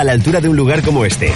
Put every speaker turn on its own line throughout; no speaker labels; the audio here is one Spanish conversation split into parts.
a la altura de un lugar como este.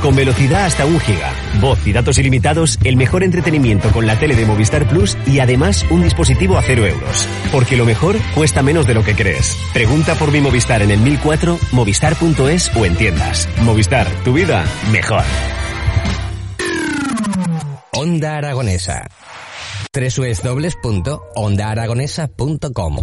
Con velocidad hasta un giga, voz y datos ilimitados, el mejor entretenimiento con la tele de Movistar Plus y además un dispositivo a cero euros. Porque lo mejor cuesta menos de lo que crees. Pregunta por mi Movistar en el 1004, movistar.es o en tiendas. Movistar, tu vida mejor.
Onda Aragonesa. www.ondaaragonesa.com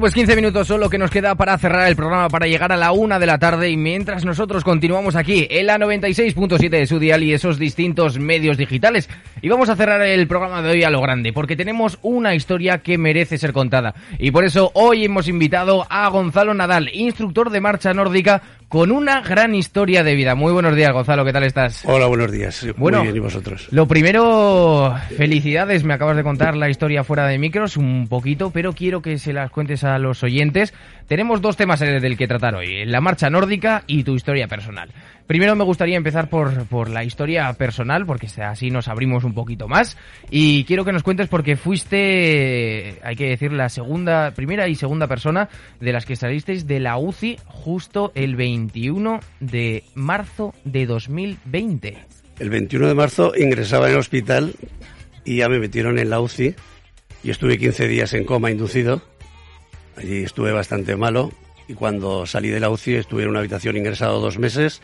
Bueno, pues 15 minutos son lo que nos queda para cerrar el programa, para llegar a la una de la tarde y mientras nosotros continuamos aquí en la 96.7 de su dial y esos distintos medios digitales. Y vamos a cerrar el programa de hoy a lo grande, porque tenemos una historia que merece ser contada. Y por eso hoy hemos invitado a Gonzalo Nadal, instructor de marcha nórdica, con una gran historia de vida. Muy buenos días, Gonzalo, ¿qué tal estás?
Hola, buenos días.
Bueno,
Muy bien, ¿y vosotros?
Lo primero, felicidades, me acabas de contar la historia fuera de micros un poquito, pero quiero que se las cuentes a los oyentes. Tenemos dos temas eh, del que tratar hoy, la marcha nórdica y tu historia personal. Primero me gustaría empezar por, por la historia personal, porque así nos abrimos un poquito más. Y quiero que nos cuentes porque fuiste, hay que decir, la segunda, primera y segunda persona de las que salisteis de la UCI justo el 21 de marzo de 2020.
El 21 de marzo ingresaba en el hospital y ya me metieron en la UCI y estuve 15 días en coma inducido. Allí estuve bastante malo y cuando salí de la UCI estuve en una habitación ingresado dos meses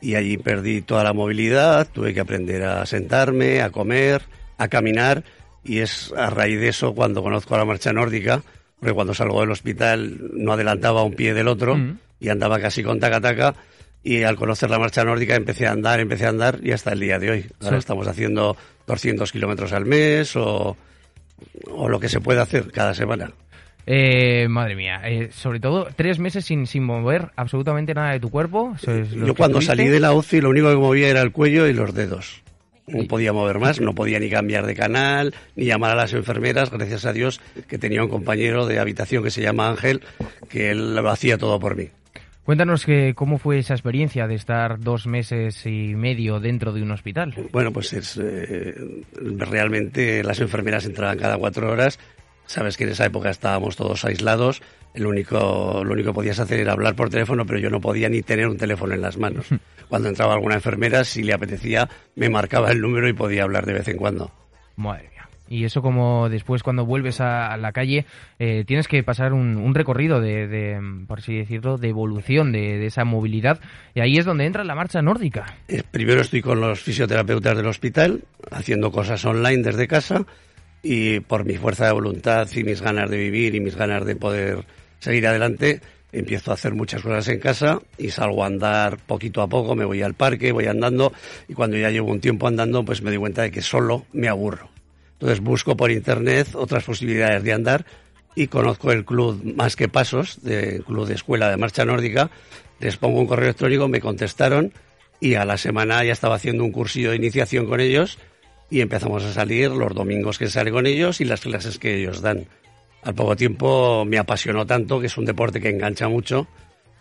y allí perdí toda la movilidad, tuve que aprender a sentarme, a comer, a caminar y es a raíz de eso cuando conozco a la marcha nórdica, porque cuando salgo del hospital no adelantaba un pie del otro
Mm.
y andaba casi con taca-taca y al conocer la marcha nórdica empecé a andar, empecé a andar y hasta el día de hoy. Ahora
Sí.
estamos haciendo 200 kilómetros al mes o, o lo que se puede hacer cada semana.
Eh, madre mía, eh, sobre todo tres meses sin, sin mover absolutamente nada de tu cuerpo. Es
Yo cuando
tuviste.
salí de la UCI lo único que movía era el cuello y los dedos. No podía mover más, no podía ni cambiar de canal, ni llamar a las enfermeras, gracias a Dios que tenía un compañero de habitación que se llama Ángel, que él lo hacía todo por mí.
Cuéntanos que, cómo fue esa experiencia de estar dos meses y medio dentro de un hospital.
Bueno, pues es eh, realmente las enfermeras entraban cada cuatro horas. Sabes que en esa época estábamos todos aislados. El único, lo único que podías hacer era hablar por teléfono, pero yo no podía ni tener un teléfono en las manos. Cuando entraba alguna enfermera, si le apetecía, me marcaba el número y podía hablar de vez en cuando.
Madre mía. Y eso como después cuando vuelves a, la calle eh, tienes que pasar un, un recorrido de, de, por así decirlo, de evolución de, de esa movilidad. Y ahí es donde entra la marcha nórdica.
Eh, Primero estoy con los fisioterapeutas del hospital, haciendo cosas online desde casa y por mi fuerza de voluntad y mis ganas de vivir y mis ganas de poder seguir adelante, empiezo a hacer muchas cosas en casa y salgo a andar poquito a poco, me voy al parque, voy andando y cuando ya llevo un tiempo andando pues me doy cuenta de que solo me aburro. Entonces busco por internet otras posibilidades de andar y conozco el club Más que Pasos, de club de escuela de marcha nórdica, les pongo un correo electrónico, me contestaron y a la semana ya estaba haciendo un cursillo de iniciación con ellos y empezamos a salir los domingos que sale con ellos y las clases que ellos dan. Al poco tiempo me apasionó tanto que es un deporte que engancha mucho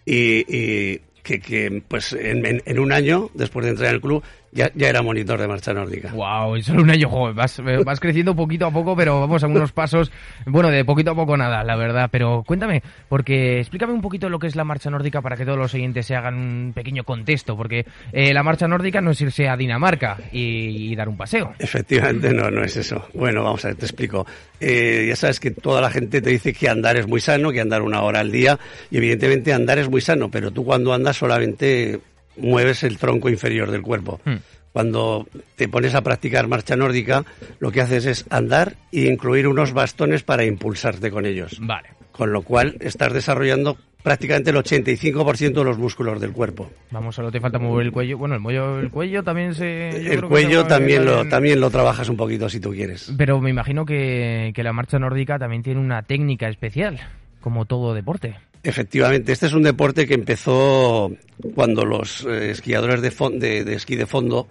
y, y que, que, pues en, en, en, un año, después de entrar en el club, ya, ya era monitor de marcha nórdica.
Wow, y solo un año, joven, vas, vas creciendo poquito a poco, pero vamos a unos pasos, bueno, de poquito a poco nada, la verdad. Pero cuéntame, porque explícame un poquito lo que es la marcha nórdica para que todos los oyentes se hagan un pequeño contexto, porque eh, la marcha nórdica no es irse a Dinamarca y, y, dar un paseo.
Efectivamente, no, no es eso. Bueno, vamos a ver, te explico. Eh, ya sabes que toda la gente te dice que andar es muy sano, que andar una hora al día, y evidentemente andar es muy sano, pero tú cuando andas solamente mueves el tronco inferior del cuerpo. Hmm. Cuando te pones a practicar marcha nórdica, lo que haces es andar e incluir unos bastones para impulsarte con ellos.
Vale.
Con lo cual estás desarrollando prácticamente el 85% de los músculos del cuerpo.
Vamos, solo te falta mover el cuello. Bueno, el, mollo, el cuello también se...
El cuello se también, lo, también lo trabajas un poquito si tú quieres.
Pero me imagino que, que la marcha nórdica también tiene una técnica especial, como todo deporte.
Efectivamente, este es un deporte que empezó cuando los eh, esquiadores de, de, de, esquí de fondo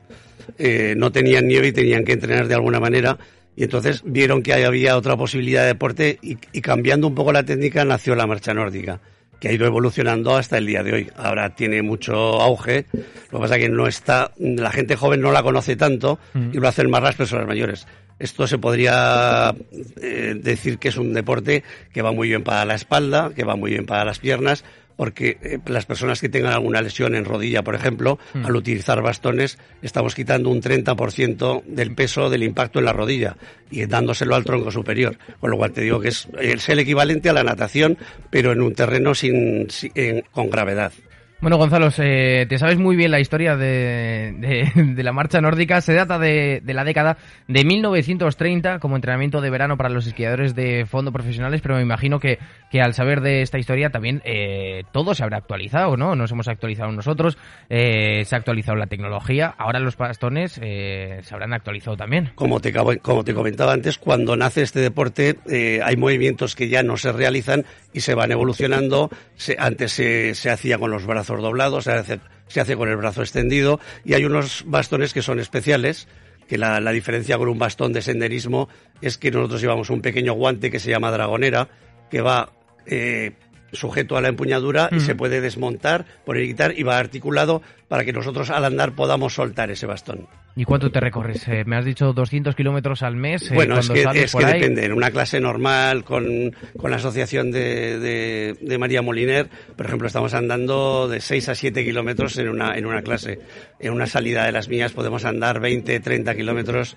eh, no tenían nieve y tenían que entrenar de alguna manera. Y entonces vieron que había otra posibilidad de deporte y, y, cambiando un poco la técnica nació la marcha nórdica. que ha ido evolucionando hasta el día de hoy. Ahora tiene mucho auge, lo que pasa es que no está, la gente joven no la conoce tanto y lo hacen más las personas mayores. Esto se podría eh, decir que es un deporte que va muy bien para la espalda, que va muy bien para las piernas, porque eh, las personas que tengan alguna lesión en rodilla, por ejemplo,
Mm.
al utilizar bastones, estamos quitando un 30% del peso del impacto en la rodilla y dándoselo al tronco superior. Con lo cual te digo que es, es el equivalente a la natación, pero en un terreno sin, sin- en- con gravedad.
Bueno, Gonzalo, eh, te sabes muy bien la historia de, la marcha nórdica. Se data de, de la década de 1930 como entrenamiento de verano para los esquiadores de fondo profesionales, pero me imagino que, que al saber de esta historia también eh, todo se habrá actualizado, ¿no? Nos hemos actualizado nosotros, eh, se ha actualizado la tecnología, ahora los bastones eh, se habrán actualizado también.
Como te, como te comentaba antes, cuando nace este deporte eh, hay movimientos que ya no se realizan y se van evolucionando. Se- antes se, se hacía con los brazos doblados, se hace, se hace con el brazo extendido y hay unos bastones que son especiales que la, la diferencia con un bastón de senderismo es que nosotros llevamos un pequeño guante que se llama dragonera, que va eh, sujeto a la empuñadura y se puede desmontar, poner y quitar y va articulado para que nosotros al andar podamos soltar ese bastón.
¿Y cuánto te recorres? Eh, me has dicho 200 kilómetros al mes. eh,
Bueno, es que, es que
ahí.
depende. En una clase normal con, con la asociación de, de, de María Moliner, por ejemplo, estamos andando de 6 a 7 kilómetros en una, en una clase. En una salida de las mías podemos andar 20, 30 kilómetros,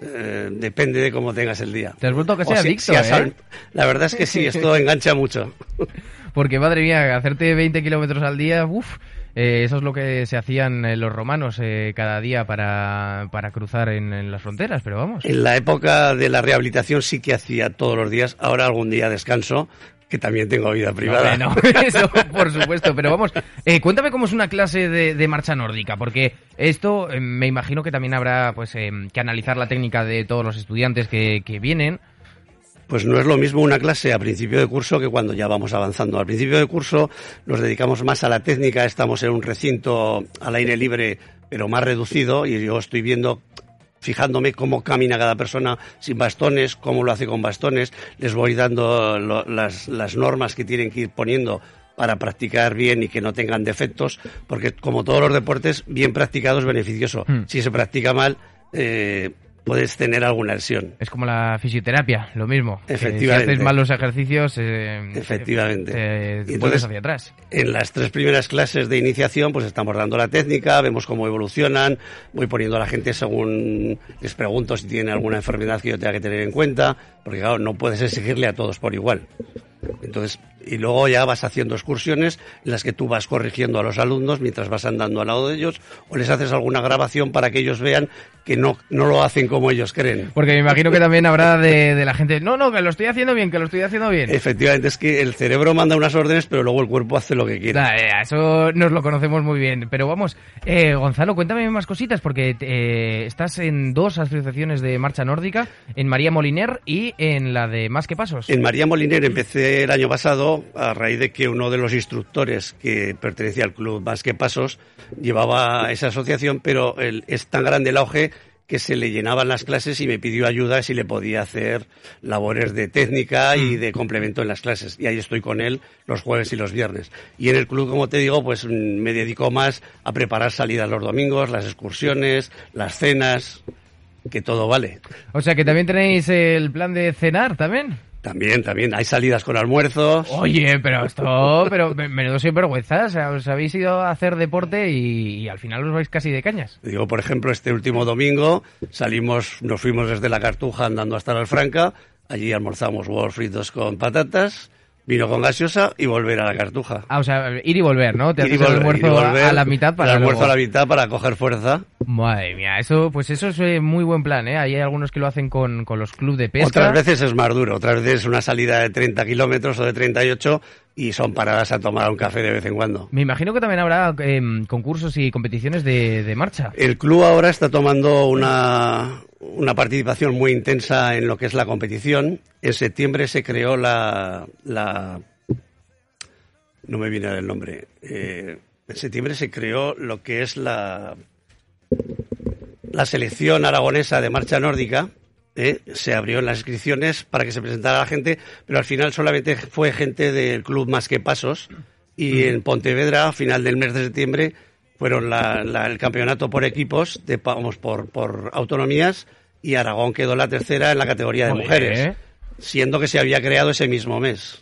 eh, depende de cómo tengas el día.
Te has vuelto que sea
si-
adicto,
si
¿eh?
La verdad es que sí, esto engancha mucho.
Porque madre mía, hacerte 20 kilómetros al día, uff, eso es lo que se hacían eh, los romanos eh, cada día para, para cruzar en, en las fronteras, pero vamos.
En la época de la rehabilitación sí que hacía todos los días, ahora algún día descanso, que también tengo vida privada.
No, eso por supuesto, pero vamos, eh, cuéntame cómo es una clase de, de marcha nórdica, porque esto eh, me imagino que también habrá pues eh, que analizar la técnica de todos los estudiantes que, que vienen.
Pues no es lo mismo una clase a principio de curso que cuando ya vamos avanzando. Al principio de curso nos dedicamos más a la técnica, estamos en un recinto al aire libre, pero más reducido, y yo estoy viendo fijándome cómo camina cada persona sin bastones, cómo lo hace con bastones, les voy dando lo- las, las normas que tienen que ir poniendo para practicar bien y que no tengan defectos, porque como todos los deportes, bien practicado es beneficioso.
Hmm.
Si se practica mal, eh, puedes tener alguna lesión.
Es como la fisioterapia, lo mismo.
Efectivamente.
Si haces mal los ejercicios, eh,
Efectivamente.
eh,
entonces-
vuelves hacia atrás.
En las tres primeras clases de iniciación, pues estamos dando la técnica, vemos cómo evolucionan, voy poniendo a la gente según les pregunto si tienen alguna enfermedad que yo tenga que tener en cuenta, porque claro, no puedes exigirle a todos por igual. Entonces, y luego ya vas haciendo excursiones en las que tú vas corrigiendo a los alumnos mientras vas andando al lado de ellos, o les haces alguna grabación para que ellos vean que no, no lo hacen como ellos creen.
Porque me imagino que también habrá de, de la gente, no, no, que lo estoy haciendo bien, que lo estoy haciendo bien.
Efectivamente, es que el cerebro manda unas órdenes, pero luego el cuerpo hace lo que quiere.
Eh, eso nos lo conocemos muy bien. Pero vamos, eh, Gonzalo, cuéntame más cositas, porque eh, estás en dos asociaciones de marcha nórdica, en María Moliner y en la de Más que Pasos.
En María Moliner empecé el año pasado a raíz de que uno de los instructores que pertenecía al club Más que Pasos llevaba esa asociación, pero el- es tan grande el auge que se le llenaban las clases y me pidió ayuda si le podía hacer labores de técnica y de complemento en las clases. Y ahí estoy con él los jueves y los viernes. Y en el club, como te digo, pues mm, me dedico más a preparar salidas los domingos, las excursiones, las cenas, que todo vale.
O sea que también tenéis el plan de cenar también.
También, también. Hay salidas con almuerzos.
Oye, pero esto, pero me- menudo sinvergüenza, o sea, os habéis ido a hacer deporte y, y al final os vais casi de cañas.
Digo, por ejemplo, este último domingo salimos, nos fuimos desde la Cartuja andando hasta la Alfranca, allí almorzamos huevos fritos con patatas, vino con gaseosa y volver a la Cartuja.
Ah, o sea, ir y volver, ¿no? Te
Ir y
haces el
volver,
almuerzo
ir y volver,
a la mitad para
el almuerzo
luego-
a la mitad para coger fuerza.
Madre mía, eso, pues eso es eh, muy buen plan, ¿eh? Ahí hay algunos que lo hacen con, con los clubes de pesca.
Otras veces es más duro, otras veces es una salida de 30 kilómetros o de 38 y son paradas a tomar un café de vez en cuando.
Me imagino que también habrá em, concursos y competiciones de, de marcha.
El club ahora está tomando una, una participación muy intensa en lo que es la competición. En septiembre se creó la... la no me viene el nombre. Eh, en septiembre se creó lo que es la, la selección aragonesa de marcha nórdica. ¿eh? Se abrió las inscripciones para que se presentara la gente, pero al final solamente fue gente del club más que pasos y en Pontevedra, a final del mes de septiembre, fueron la- la- el campeonato por equipos, de, vamos, por, por autonomías, y Aragón quedó la tercera en la categoría de mujeres, siendo que se había creado ese mismo mes.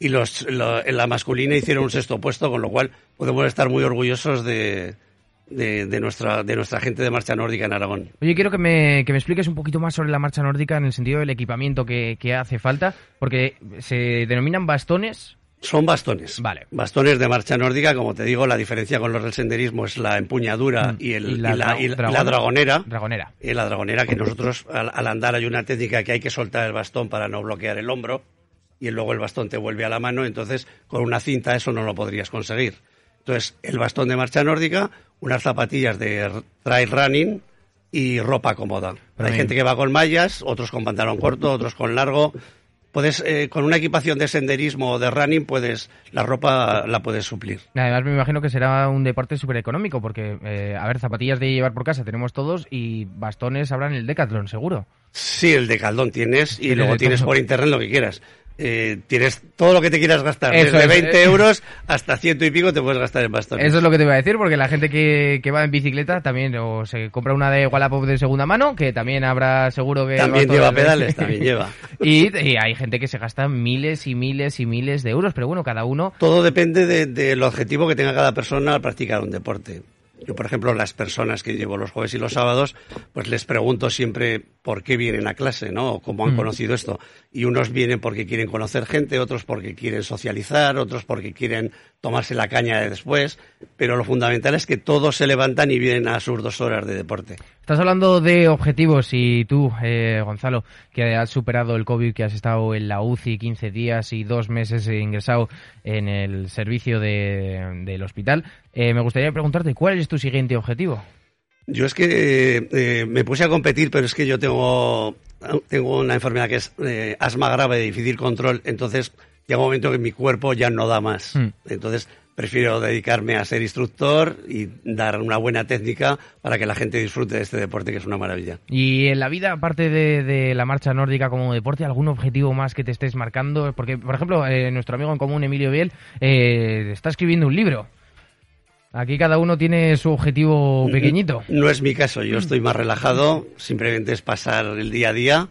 Y los, lo- en la masculina hicieron un sexto puesto, con lo cual podemos estar muy orgullosos de, de, de nuestra, de nuestra gente de marcha nórdica en Aragón.
Oye, quiero que me, que me expliques un poquito más sobre la marcha nórdica en el sentido del equipamiento que, que hace falta, porque se denominan bastones.
Son bastones.
Vale.
Bastones de marcha nórdica, como te digo, la diferencia con los del senderismo es la empuñadura
Mm.
y, el,
Y
y
la
la, y dragonera.
Dragonera.
Y la dragonera, que nosotros al, al andar hay una técnica que hay que soltar el bastón para no bloquear el hombro y luego el bastón te vuelve a la mano, entonces con una cinta eso no lo podrías conseguir. Entonces, el bastón de marcha nórdica, unas zapatillas de trail running y ropa cómoda.
Pero
hay gente que va con mallas, otros con pantalón corto, otros con largo. Puedes, eh, con una equipación de senderismo o de running, puedes, la ropa la puedes suplir.
Además, me imagino que será un deporte súper económico, porque, eh, a ver, zapatillas de llevar por casa tenemos todos y bastones habrán en el Decathlon, seguro.
Sí, el de caldón tienes y luego tienes por internet lo que quieras. Eh, tienes todo lo que te quieras gastar,
Eso
desde
es.
20 euros hasta ciento y pico te puedes gastar en bastones.
Eso es lo que te iba a decir, porque la gente que, que va en bicicleta también o se compra una de Wallapop de segunda mano, que también habrá seguro que...
También lleva
de-
pedales, también lleva.
Y, y hay gente que se gasta miles y miles y miles de euros, pero bueno, cada uno...
Todo depende de- del objetivo que tenga cada persona al practicar un deporte. Yo, por ejemplo, las personas que llevo los jueves y los sábados, pues les pregunto siempre por qué vienen a clase, ¿no? O cómo han
Mm.
conocido esto. Y unos vienen porque quieren conocer gente, otros porque quieren socializar, otros porque quieren tomarse la caña de después. Pero lo fundamental es que todos se levantan y vienen a sus dos horas de deporte.
Estás hablando de objetivos y tú, eh, Gonzalo, que has superado el COVID, que has estado en la UCI 15 días y dos meses ingresado en el servicio de- del hospital, eh, me gustaría preguntarte, ¿cuál es tu siguiente objetivo?
Yo es que eh, eh, me puse a competir, pero es que yo tengo, tengo una enfermedad que es asma grave de difícil control, entonces llega un momento que mi cuerpo ya no da más.
Mm.
Entonces prefiero dedicarme a ser instructor y dar una buena técnica para que la gente disfrute de este deporte que es una maravilla.
Y en la vida, aparte de, de la marcha nórdica como deporte, ¿algún objetivo más que te estés marcando? Porque, por ejemplo, eh, nuestro amigo en común, Emilio Biel, eh, está escribiendo un libro. Aquí cada uno tiene su objetivo pequeñito.
No es mi caso, yo estoy más relajado, simplemente es pasar el día a día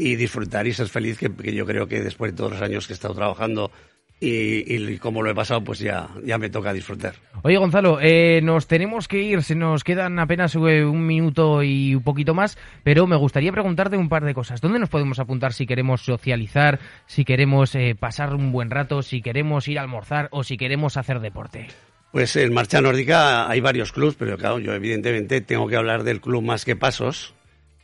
y disfrutar y ser feliz, que, que yo creo que después de todos los años que he estado trabajando y, y como lo he pasado, pues ya, ya me toca disfrutar.
Oye, Gonzalo, eh, nos tenemos que ir, se nos quedan apenas eh, un minuto y un poquito más, pero me gustaría preguntarte un par de cosas. ¿Dónde nos podemos apuntar si queremos socializar, si queremos eh, pasar un buen rato, si queremos ir a almorzar o si queremos hacer deporte?
Pues en Marcha Nórdica hay varios clubs, pero claro, yo evidentemente tengo que hablar del club Más que Pasos,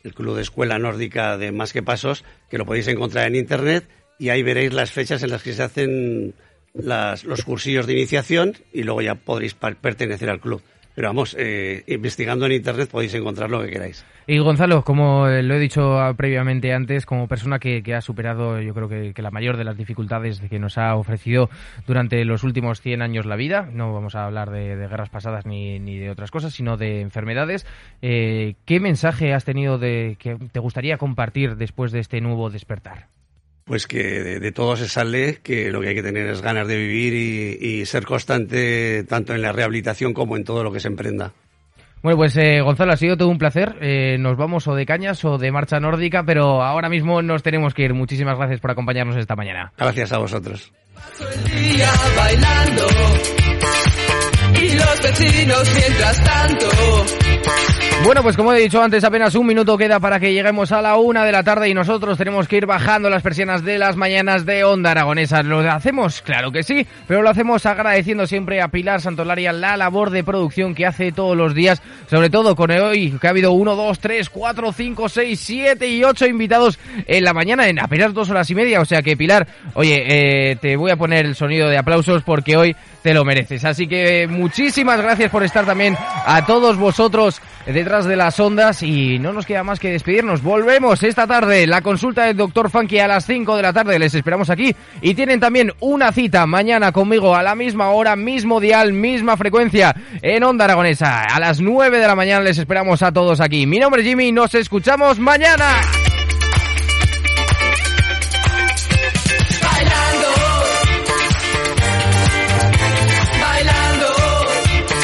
el club de escuela nórdica de Más que Pasos, que lo podéis encontrar en internet y ahí veréis las fechas en las que se hacen las- los cursillos de iniciación y luego ya podréis pertenecer al club. Pero vamos, eh, investigando en internet podéis encontrar lo que queráis.
Y Gonzalo, como eh, lo he dicho ah, previamente antes, como persona que, que ha superado yo creo que, la mayor de las dificultades que nos ha ofrecido durante los últimos 100 años la vida, no vamos a hablar de, de guerras pasadas ni, ni de otras cosas, sino de enfermedades, eh, ¿qué mensaje has tenido de que te gustaría compartir después de este nuevo despertar?
Pues que de, de todo se sale, que lo que hay que tener es ganas de vivir y, y ser constante tanto en la rehabilitación como en todo lo que se emprenda.
Bueno, pues eh, Gonzalo, ha sido todo un placer. Eh, nos vamos o de cañas o de marcha nórdica, pero ahora mismo nos tenemos que ir. Muchísimas gracias por acompañarnos esta mañana.
Gracias a vosotros.
día bailando los vecinos mientras tanto.
Bueno, pues como he dicho antes, apenas un minuto queda para que lleguemos a la una de la tarde y nosotros tenemos que ir bajando las persianas de las mañanas de Onda Aragonesa. ¿Lo hacemos? Claro que sí, pero lo hacemos agradeciendo siempre a Pilar Santolaria la labor de producción que hace todos los días, sobre todo con hoy que ha habido uno, dos, tres, cuatro, cinco, seis, siete y ocho invitados en la mañana en apenas dos horas y media. O sea que Pilar, oye, eh, te voy a poner el sonido de aplausos porque hoy te lo mereces. Así que muchísimas gracias por estar también a todos vosotros detrás de las ondas y no nos queda más que despedirnos. Volvemos esta tarde, la consulta del doctor Funky a las 5 de la tarde, les esperamos aquí y tienen también una cita mañana conmigo a la misma hora, mismo dial, misma frecuencia en Onda Aragonesa. A las 9 de la mañana les esperamos a todos aquí. Mi nombre es Jimmy nos escuchamos mañana.